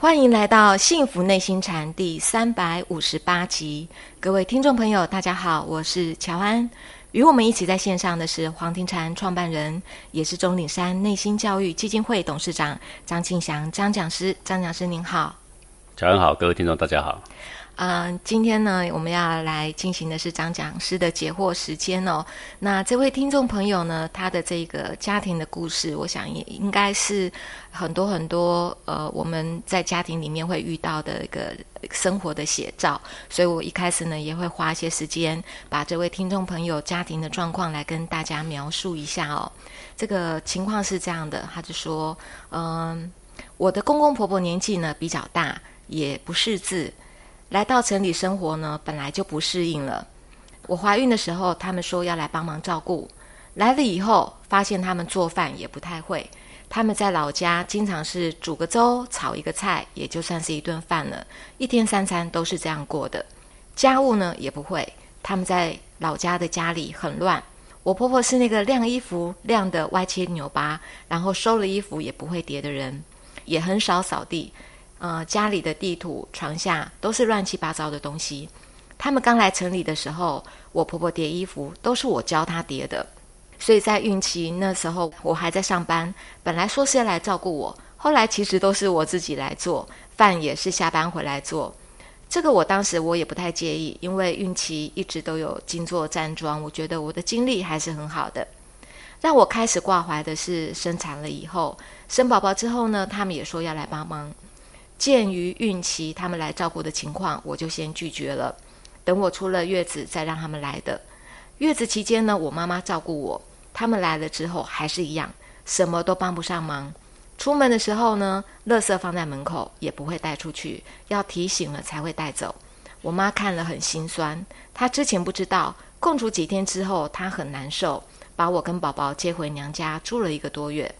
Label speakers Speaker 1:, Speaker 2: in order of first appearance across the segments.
Speaker 1: 欢迎来到《幸福内心禅》第三百五十八集，各位听众朋友，大家好，我是乔安。与我们一起在线上的是黄庭禅创办人，也是钟岭山内心教育基金会董事长张庆祥张讲师。张讲师您好，
Speaker 2: 早上好，各位听众大家好。
Speaker 1: 嗯，今天呢，我们要来进行的是张讲师的解惑时间哦。那这位听众朋友呢，他的这个家庭的故事，我想也应该是很多很多呃，我们在家庭里面会遇到的一个生活的写照。所以我一开始呢，也会花一些时间，把这位听众朋友家庭的状况来跟大家描述一下哦。这个情况是这样的，他就说，嗯，我的公公婆婆年纪呢比较大，也不识字。来到城里生活呢，本来就不适应了。我怀孕的时候，他们说要来帮忙照顾。来了以后，发现他们做饭也不太会。他们在老家经常是煮个粥、炒一个菜，也就算是一顿饭了。一天三餐都是这样过的。家务呢也不会。他们在老家的家里很乱。我婆婆是那个晾衣服晾得歪七扭八，然后收了衣服也不会叠的人，也很少扫地。呃，家里的地土、床下都是乱七八糟的东西。他们刚来城里的时候，我婆婆叠衣服都是我教她叠的。所以在孕期那时候，我还在上班，本来说是要来照顾我，后来其实都是我自己来做饭，也是下班回来做。这个我当时我也不太介意，因为孕期一直都有经做站桩，我觉得我的精力还是很好的。让我开始挂怀的是生产了以后，生宝宝之后呢，他们也说要来帮忙。鉴于孕期他们来照顾的情况，我就先拒绝了。等我出了月子再让他们来的。月子期间呢，我妈妈照顾我。他们来了之后还是一样，什么都帮不上忙。出门的时候呢，垃圾放在门口也不会带出去，要提醒了才会带走。我妈看了很心酸。她之前不知道，共处几天之后，她很难受，把我跟宝宝接回娘家住了一个多月。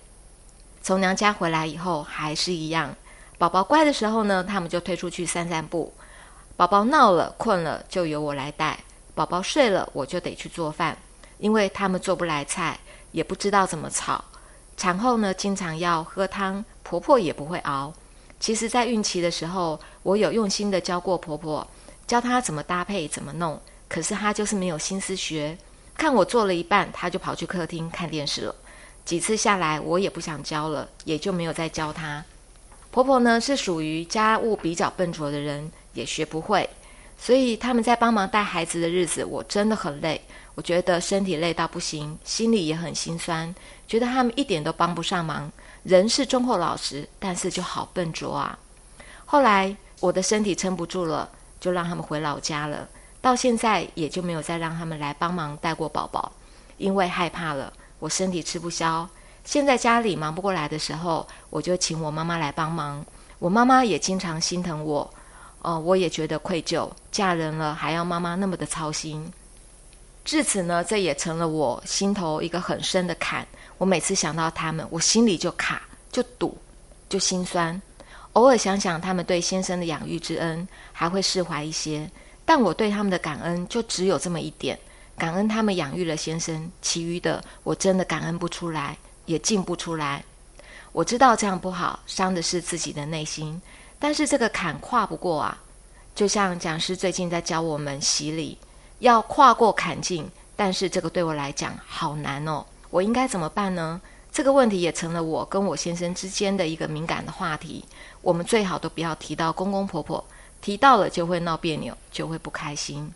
Speaker 1: 从娘家回来以后还是一样。宝宝乖的时候呢，他们就推出去散散步；宝宝闹了、困了，就由我来带；宝宝睡了，我就得去做饭，因为他们做不来菜，也不知道怎么炒。产后呢，经常要喝汤，婆婆也不会熬。其实，在孕期的时候，我有用心的教过婆婆，教她怎么搭配、怎么弄，可是她就是没有心思学。看我做了一半，她就跑去客厅看电视了。几次下来，我也不想教了，也就没有再教她。婆婆呢是属于家务比较笨拙的人，也学不会，所以他们在帮忙带孩子的日子，我真的很累。我觉得身体累到不行，心里也很心酸，觉得他们一点都帮不上忙。人是忠厚老实，但是就好笨拙啊。后来我的身体撑不住了，就让他们回老家了。到现在也就没有再让他们来帮忙带过宝宝，因为害怕了，我身体吃不消。现在家里忙不过来的时候，我就请我妈妈来帮忙。我妈妈也经常心疼我，哦，我也觉得愧疚。嫁人了还要妈妈那么的操心，至此呢，这也成了我心头一个很深的坎。我每次想到他们，我心里就卡，就堵，就心酸。偶尔想想他们对先生的养育之恩，还会释怀一些。但我对他们的感恩就只有这么一点：感恩他们养育了先生，其余的我真的感恩不出来。也进不出来。我知道这样不好，伤的是自己的内心。但是这个坎跨不过啊！就像讲师最近在教我们洗礼，要跨过坎境。但是这个对我来讲好难哦。我应该怎么办呢？这个问题也成了我跟我先生之间的一个敏感的话题。我们最好都不要提到公公婆婆，提到了就会闹别扭，就会不开心。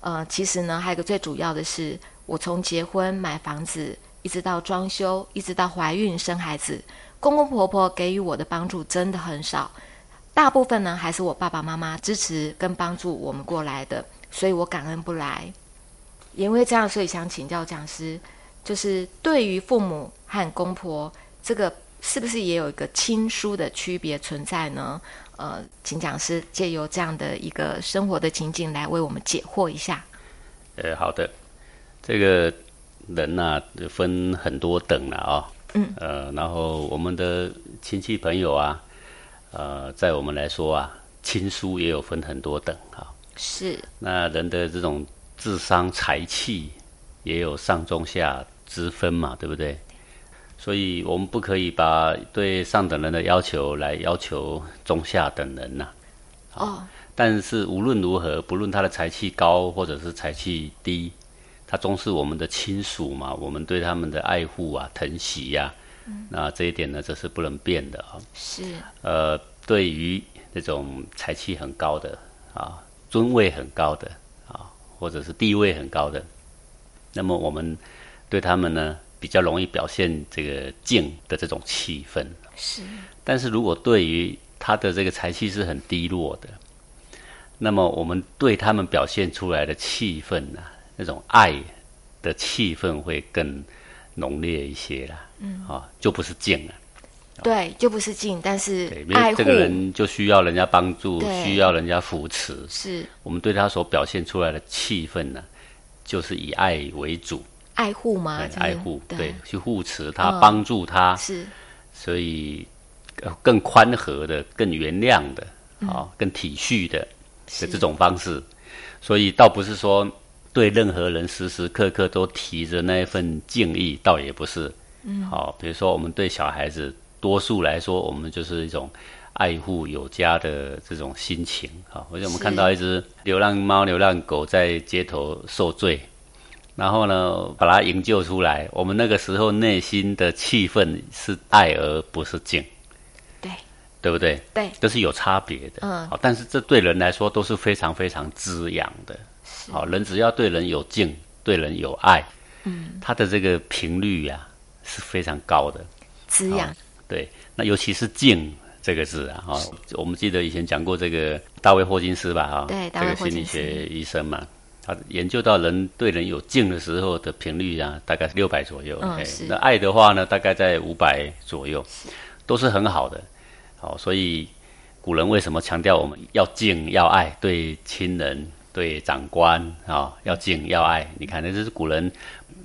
Speaker 1: 呃，其实呢，还有一个最主要的是，我从结婚买房子。一直到装修，一直到怀孕生孩子，公公婆婆给予我的帮助真的很少，大部分呢还是我爸爸妈妈支持跟帮助我们过来的，所以我感恩不来。因为这样，所以想请教讲师，就是对于父母和公婆，这个是不是也有一个亲疏的区别存在呢？呃，请讲师借由这样的一个生活的情景来为我们解惑一下。
Speaker 2: 呃，好的，这个。人呐，分很多等了啊。嗯。呃，然后我们的亲戚朋友啊，呃，在我们来说啊，亲疏也有分很多等啊。
Speaker 1: 是。
Speaker 2: 那人的这种智商、才气，也有上中下之分嘛，对不对？所以我们不可以把对上等人的要求来要求中下等人呐。哦。但是无论如何，不论他的才气高或者是才气低，他终是我们的亲属嘛。我们对他们的爱护啊、疼惜呀，那这一点呢，这是不能变的啊。
Speaker 1: 是。
Speaker 2: 呃，对于那种财气很高的啊、尊位很高的啊，或者是地位很高的，那么我们对他们呢，比较容易表现这个敬的这种气氛。
Speaker 1: 是。
Speaker 2: 但是如果对于他的这个财气是很低落的，那么我们对他们表现出来的气氛呢，那种爱的气氛会更浓烈一些啦。嗯，啊，就不是敬了。
Speaker 1: 对，就不是敬，但是爱护
Speaker 2: 这个人就需要人家帮助，需要人家扶持。
Speaker 1: 是
Speaker 2: 我们对他所表现出来的气氛呢，就是以爱为主。
Speaker 1: 爱护吗？
Speaker 2: 爱护，对，去护持他，帮助他。
Speaker 1: 是，
Speaker 2: 所以更宽和的，更原谅的，啊，更体恤的。的这种方式，所以倒不是说对任何人时时刻刻都提着那一份敬意，倒也不是。嗯，好，比如说我们对小孩子，多数来说，我们就是一种爱护有加的这种心情。好，而且我们看到一只流浪猫、流浪狗在街头受罪，然后呢，把它营救出来，我们那个时候内心的气氛是爱而不是敬。对不对？
Speaker 1: 对，
Speaker 2: 这是有差别的。嗯，好，但是这对人来说都是非常非常滋养的。好，人只要对人有敬，对人有爱，嗯，他的这个频率呀是非常高的。
Speaker 1: 滋养。
Speaker 2: 对，那尤其是敬这个字啊，哈，我们记得以前讲过这个大卫霍金斯吧，哈，
Speaker 1: 对，
Speaker 2: 这个心理学医生嘛，他研究到人对人有敬的时候的频率啊，大概是六百左右。
Speaker 1: 嗯，是。
Speaker 2: 那爱的话呢，大概在五百左右，都是很好的。好，所以古人为什么强调我们要敬要爱，对亲人、对长官啊，要敬要爱？你看，那这是古人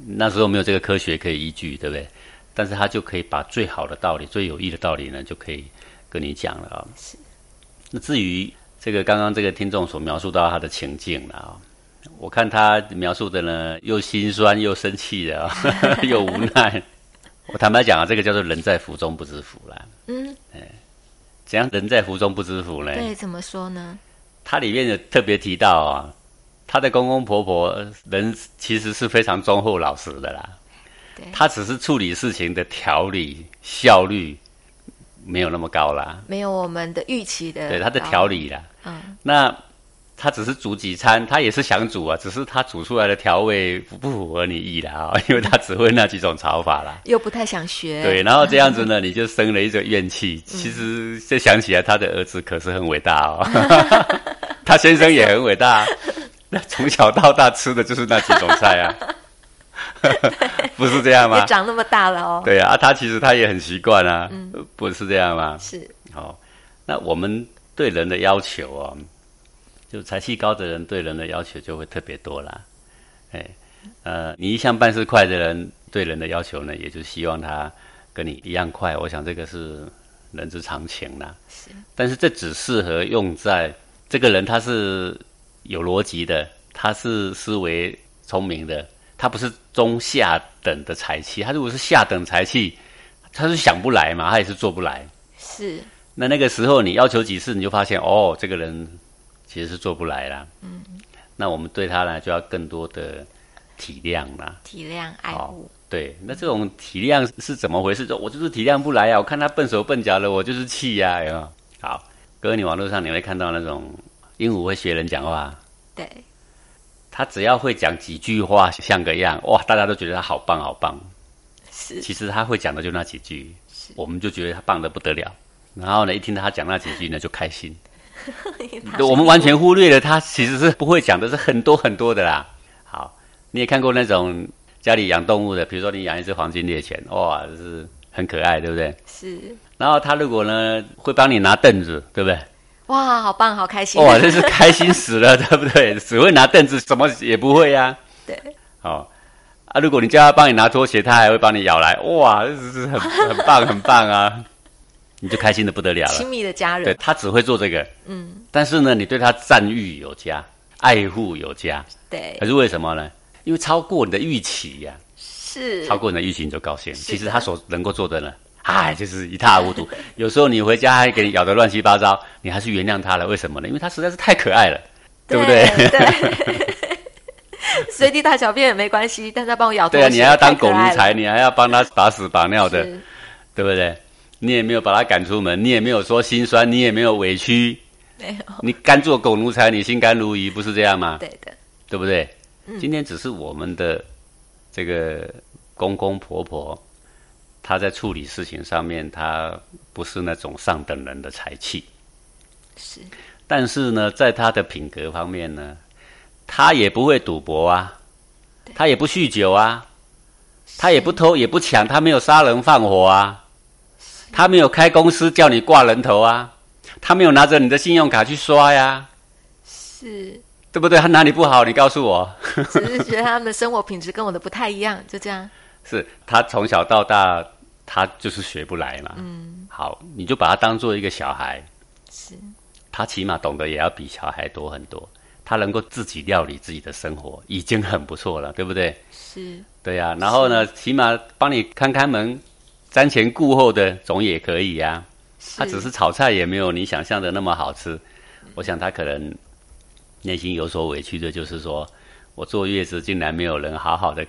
Speaker 2: 那时候没有这个科学可以依据，对不对？但是他就可以把最好的道理、最有益的道理呢，就可以跟你讲了啊。是。那至于这个刚刚这个听众所描述到他的情境了啊，我看他描述的呢，又心酸又生气的，又无奈。我坦白讲啊，这个叫做人在福中不知福啦。嗯。哎。怎样人在福中不知福呢？
Speaker 1: 对，怎么说呢？
Speaker 2: 它里面有特别提到啊，他的公公婆婆人其实是非常忠厚老实的啦。
Speaker 1: 对，
Speaker 2: 他只是处理事情的条理效率没有那么高啦，
Speaker 1: 没有我们的预期的。
Speaker 2: 对，他的条理啦，嗯，那。他只是煮几餐，他也是想煮啊，只是他煮出来的调味不不符合你意的啊，因为他只会那几种炒法啦，
Speaker 1: 又不太想学。
Speaker 2: 对，然后这样子呢，你就生了一种怨气。其实再想起来，他的儿子可是很伟大哦，他先生也很伟大，那从小到大吃的就是那几种菜啊，不是这样吗？
Speaker 1: 长那么大了哦。
Speaker 2: 对啊，他其实他也很习惯啊，不是这样吗？
Speaker 1: 是。
Speaker 2: 好，那我们对人的要求啊。就财气高的人对人的要求就会特别多啦，哎，呃，你一向办事快的人对人的要求呢，也就希望他跟你一样快。我想这个是人之常情啦。是，但是这只适合用在这个人他是有逻辑的，他是思维聪明的，他不是中下等的财气。他如果是下等财气，他是想不来嘛，他也是做不来。
Speaker 1: 是，
Speaker 2: 那那个时候你要求几次，你就发现哦，这个人。其实是做不来啦。嗯，那我们对他呢，就要更多的体谅啦。
Speaker 1: 体谅爱护。
Speaker 2: 对，那这种体谅是怎么回事？我就是体谅不来啊！我看他笨手笨脚的，我就是气呀，有没有？好，哥，你网络上你会看到那种鹦鹉会学人讲话。
Speaker 1: 对。
Speaker 2: 他只要会讲几句话，像个样，哇，大家都觉得他好棒，好棒。
Speaker 1: 是。
Speaker 2: 其实他会讲的就那几句，我们就觉得他棒的不得了。然后呢，一听到他讲那几句呢，就开心。我们完全忽略了他其实是不会讲的，是很多很多的啦。好，你也看过那种家里养动物的，比如说你养一只黄金猎犬，哇，是很可爱，对不对？
Speaker 1: 是。
Speaker 2: 然后他如果呢会帮你拿凳子，对不对？
Speaker 1: 哇，好棒，好开心！
Speaker 2: 哇，真是开心死了，对不对？只会拿凳子，什么也不会呀。
Speaker 1: 对。
Speaker 2: 好啊，如果你叫他帮你拿拖鞋，他还会帮你咬来，哇，这是很很棒，很棒啊。你就开心的不得了了。
Speaker 1: 亲密的家人，
Speaker 2: 对他只会做这个，嗯。但是呢，你对他赞誉有加，爱护有加，
Speaker 1: 对。
Speaker 2: 可是为什么呢？因为超过你的预期呀。
Speaker 1: 是
Speaker 2: 超过你的预期你就高兴。其实他所能够做的呢，哎，就是一塌糊涂。有时候你回家还给你咬得乱七八糟，你还是原谅他了。为什么呢？因为他实在是太可爱了，对不对？
Speaker 1: 对。随地大小便也没关系，但他帮我咬。
Speaker 2: 对啊，你还要当狗奴才，你还要帮他把屎把尿的，对不对？你也没有把他赶出门，你也没有说心酸，你也没有委屈，
Speaker 1: 没有。
Speaker 2: 你甘做狗奴才，你心甘如饴，不是这样吗？
Speaker 1: 对的，
Speaker 2: 对不对？今天只是我们的这个公公婆婆，他在处理事情上面，他不是那种上等人的才气，
Speaker 1: 是。
Speaker 2: 但是呢，在他的品格方面呢？他也不会赌博啊，他也不酗酒啊，他也不偷也不抢，他没有杀人放火啊，他没有开公司叫你挂人头啊，他没有拿着你的信用卡去刷呀，
Speaker 1: 是，
Speaker 2: 对不对？他哪里不好？你告诉我。
Speaker 1: 只是觉得他们的生活品质跟我的不太一样，就这样。
Speaker 2: 是他从小到大，他就是学不来嘛。嗯，好，你就把他当做一个小孩，
Speaker 1: 是，
Speaker 2: 他起码懂得也要比小孩多很多。他能够自己料理自己的生活，已经很不错了，对不对？
Speaker 1: 是，
Speaker 2: 对呀。然后呢，起码帮你看看门、瞻前顾后的，总也可以呀。他只是炒菜也没有你想象的那么好吃。我想他可能内心有所委屈的，就是说我坐月子竟然没有人好好的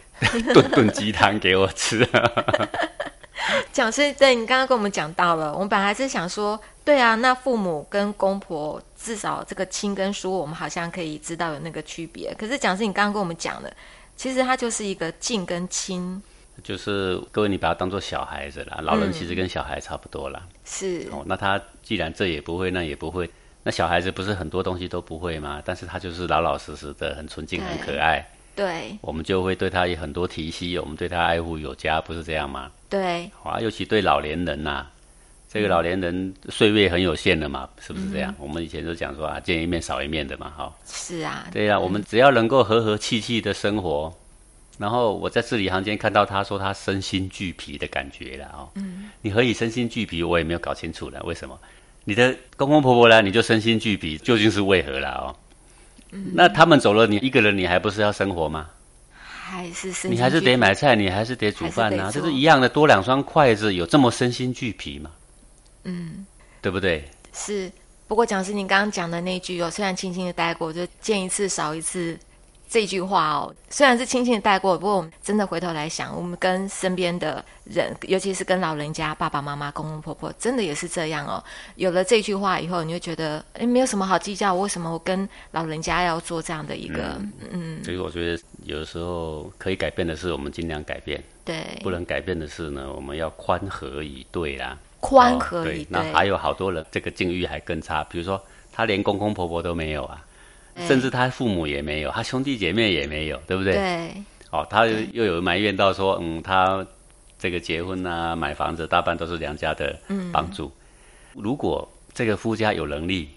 Speaker 2: 炖炖鸡汤给我吃。
Speaker 1: 讲师，对你刚刚跟我们讲到了，我们本来是想说，对啊，那父母跟公婆至少这个亲跟疏，我们好像可以知道有那个区别。可是讲师，你刚刚跟我们讲了，其实它就是一个近跟亲，
Speaker 2: 就是各位你把他当做小孩子啦，老人其实跟小孩差不多啦。
Speaker 1: 是
Speaker 2: 哦，那他既然这也不会，那也不会，那小孩子不是很多东西都不会吗？但是他就是老老实实的，很纯净，很可爱。
Speaker 1: 对，
Speaker 2: 我们就会对他有很多提携，我们对他爱护有加，不是这样吗？
Speaker 1: 对，
Speaker 2: 啊，尤其对老年人呐，这个老年人岁月很有限的嘛，是不是这样？我们以前都讲说啊，见一面少一面的嘛，哈。
Speaker 1: 是啊。
Speaker 2: 对呀，我们只要能够和和气气的生活，然后我在字里行间看到他说他身心俱疲的感觉了哦。嗯。你何以身心俱疲？我也没有搞清楚了，为什么？你的公公婆婆呢？你就身心俱疲，究竟是为何了哦？那他们走了，你一个人，你还不是要生活吗？
Speaker 1: 还是
Speaker 2: 你还是得买菜，你还是得煮饭呐，这是一样的。多两双筷子，有这么身心俱疲吗？
Speaker 1: 嗯，
Speaker 2: 对不对？
Speaker 1: 是。不过讲师，您刚刚讲的那句哦，虽然轻轻的带过，就见一次少一次。这句话哦，虽然是轻轻的带过，不过我们真的回头来想，我们跟身边的人，尤其是跟老人家、爸爸妈妈、公公婆婆，真的也是这样哦。有了这句话以后，你就觉得，哎，没有什么好计较，为什么我跟老人家要做这样的一个，嗯。
Speaker 2: 所以我觉得，有的时候可以改变的是，我们尽量改变；
Speaker 1: 对，
Speaker 2: 不能改变的是呢，我们要宽和以对啦。
Speaker 1: 宽和以对。
Speaker 2: 那还有好多人，这个境遇还更差，比如说他连公公婆婆都没有啊。甚至他父母也没有，他兄弟姐妹也没有，对不对？
Speaker 1: 对。
Speaker 2: 哦，他又有埋怨到说，嗯，他这个结婚啊、买房子，大半都是娘家的帮助。如果这个夫家有能力，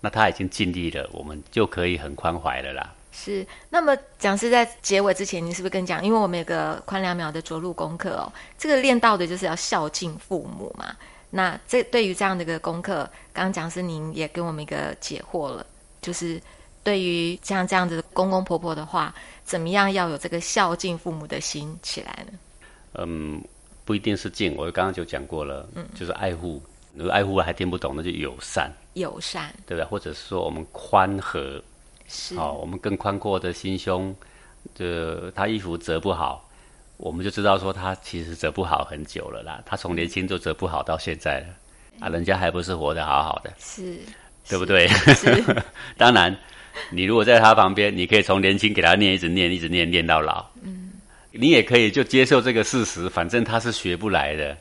Speaker 2: 那他已经尽力了，我们就可以很宽怀了啦。
Speaker 1: 是。那么讲师在结尾之前，你是不是跟讲？因为我们有个宽两秒的着陆功课哦，这个练到的就是要孝敬父母嘛。那这对于这样的一个功课，刚刚讲师您也给我们一个解惑了，就是。对于像这样子公公婆婆的话，怎么样要有这个孝敬父母的心起来呢？
Speaker 2: 嗯，不一定是敬，我刚刚就讲过了，嗯，就是爱护。如果爱护还听不懂，那就友善。
Speaker 1: 友善，
Speaker 2: 对不对？或者是说我们宽和，
Speaker 1: 是
Speaker 2: 哦，我们更宽阔的心胸。这他衣服折不好，我们就知道说他其实折不好很久了啦。他从年轻就折不好到现在了，啊，人家还不是活得好好的，
Speaker 1: 是，
Speaker 2: 对不对？当然。你如果在他旁边，你可以从年轻给他念，一直念，一直念，念到老。嗯，你也可以就接受这个事实，反正他是学不来的。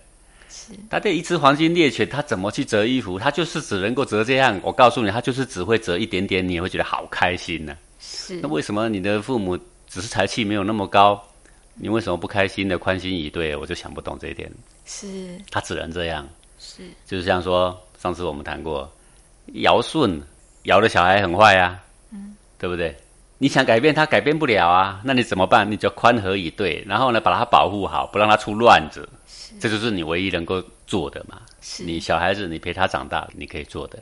Speaker 1: 是，
Speaker 2: 他这一只黄金猎犬，他怎么去折衣服？他就是只能够折这样。我告诉你，他就是只会折一点点，你也会觉得好开心呢。
Speaker 1: 是，
Speaker 2: 那为什么你的父母只是才气没有那么高，你为什么不开心的宽心以对？我就想不懂这一点。
Speaker 1: 是，
Speaker 2: 他只能这样。
Speaker 1: 是，
Speaker 2: 就是像说上次我们谈过，尧舜尧的小孩很坏呀。对不对？你想改变他，改变不了啊。那你怎么办？你就宽和以对，然后呢，把他保护好，不让他出乱子。这就是你唯一能够做的嘛。是你小孩子，你陪他长大，你可以做的。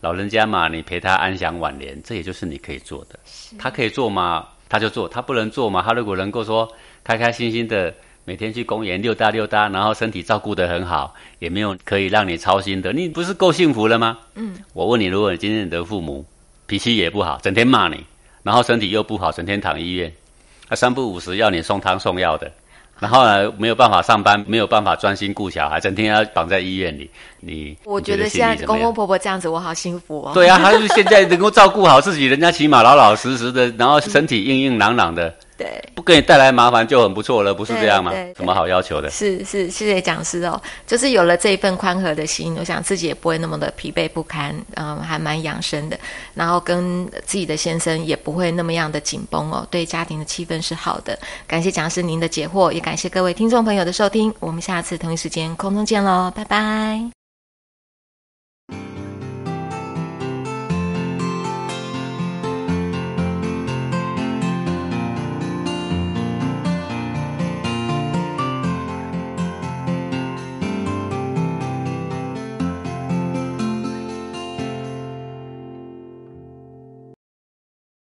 Speaker 2: 老人家嘛，你陪他安享晚年，这也就是你可以做的。他可以做吗？他就做，他不能做嘛。他如果能够说开开心心的每天去公园溜达溜达，然后身体照顾得很好，也没有可以让你操心的，你不是够幸福了吗？嗯，我问你，如果你今天你的父母脾气也不好，整天骂你，然后身体又不好，整天躺医院，他三不五时要你送汤送药的。然后呢，没有办法上班，没有办法专心顾小孩，整天要绑在医院里。你
Speaker 1: 我觉得现在公公婆婆这样子，我好幸福哦。
Speaker 2: 对啊，他是现在能够照顾好自己，人家起码老老实实的，然后身体硬硬朗朗的。
Speaker 1: 对，
Speaker 2: 不给你带来麻烦就很不错了，不是这样吗？什么好要求的？
Speaker 1: 是是，谢谢讲师哦。就是有了这一份宽和的心，我想自己也不会那么的疲惫不堪，嗯，还蛮养生的。然后跟自己的先生也不会那么样的紧绷哦，对家庭的气氛是好的。感谢讲师您的解惑，也感谢各位听众朋友的收听。我们下次同一时间空中见喽，拜拜。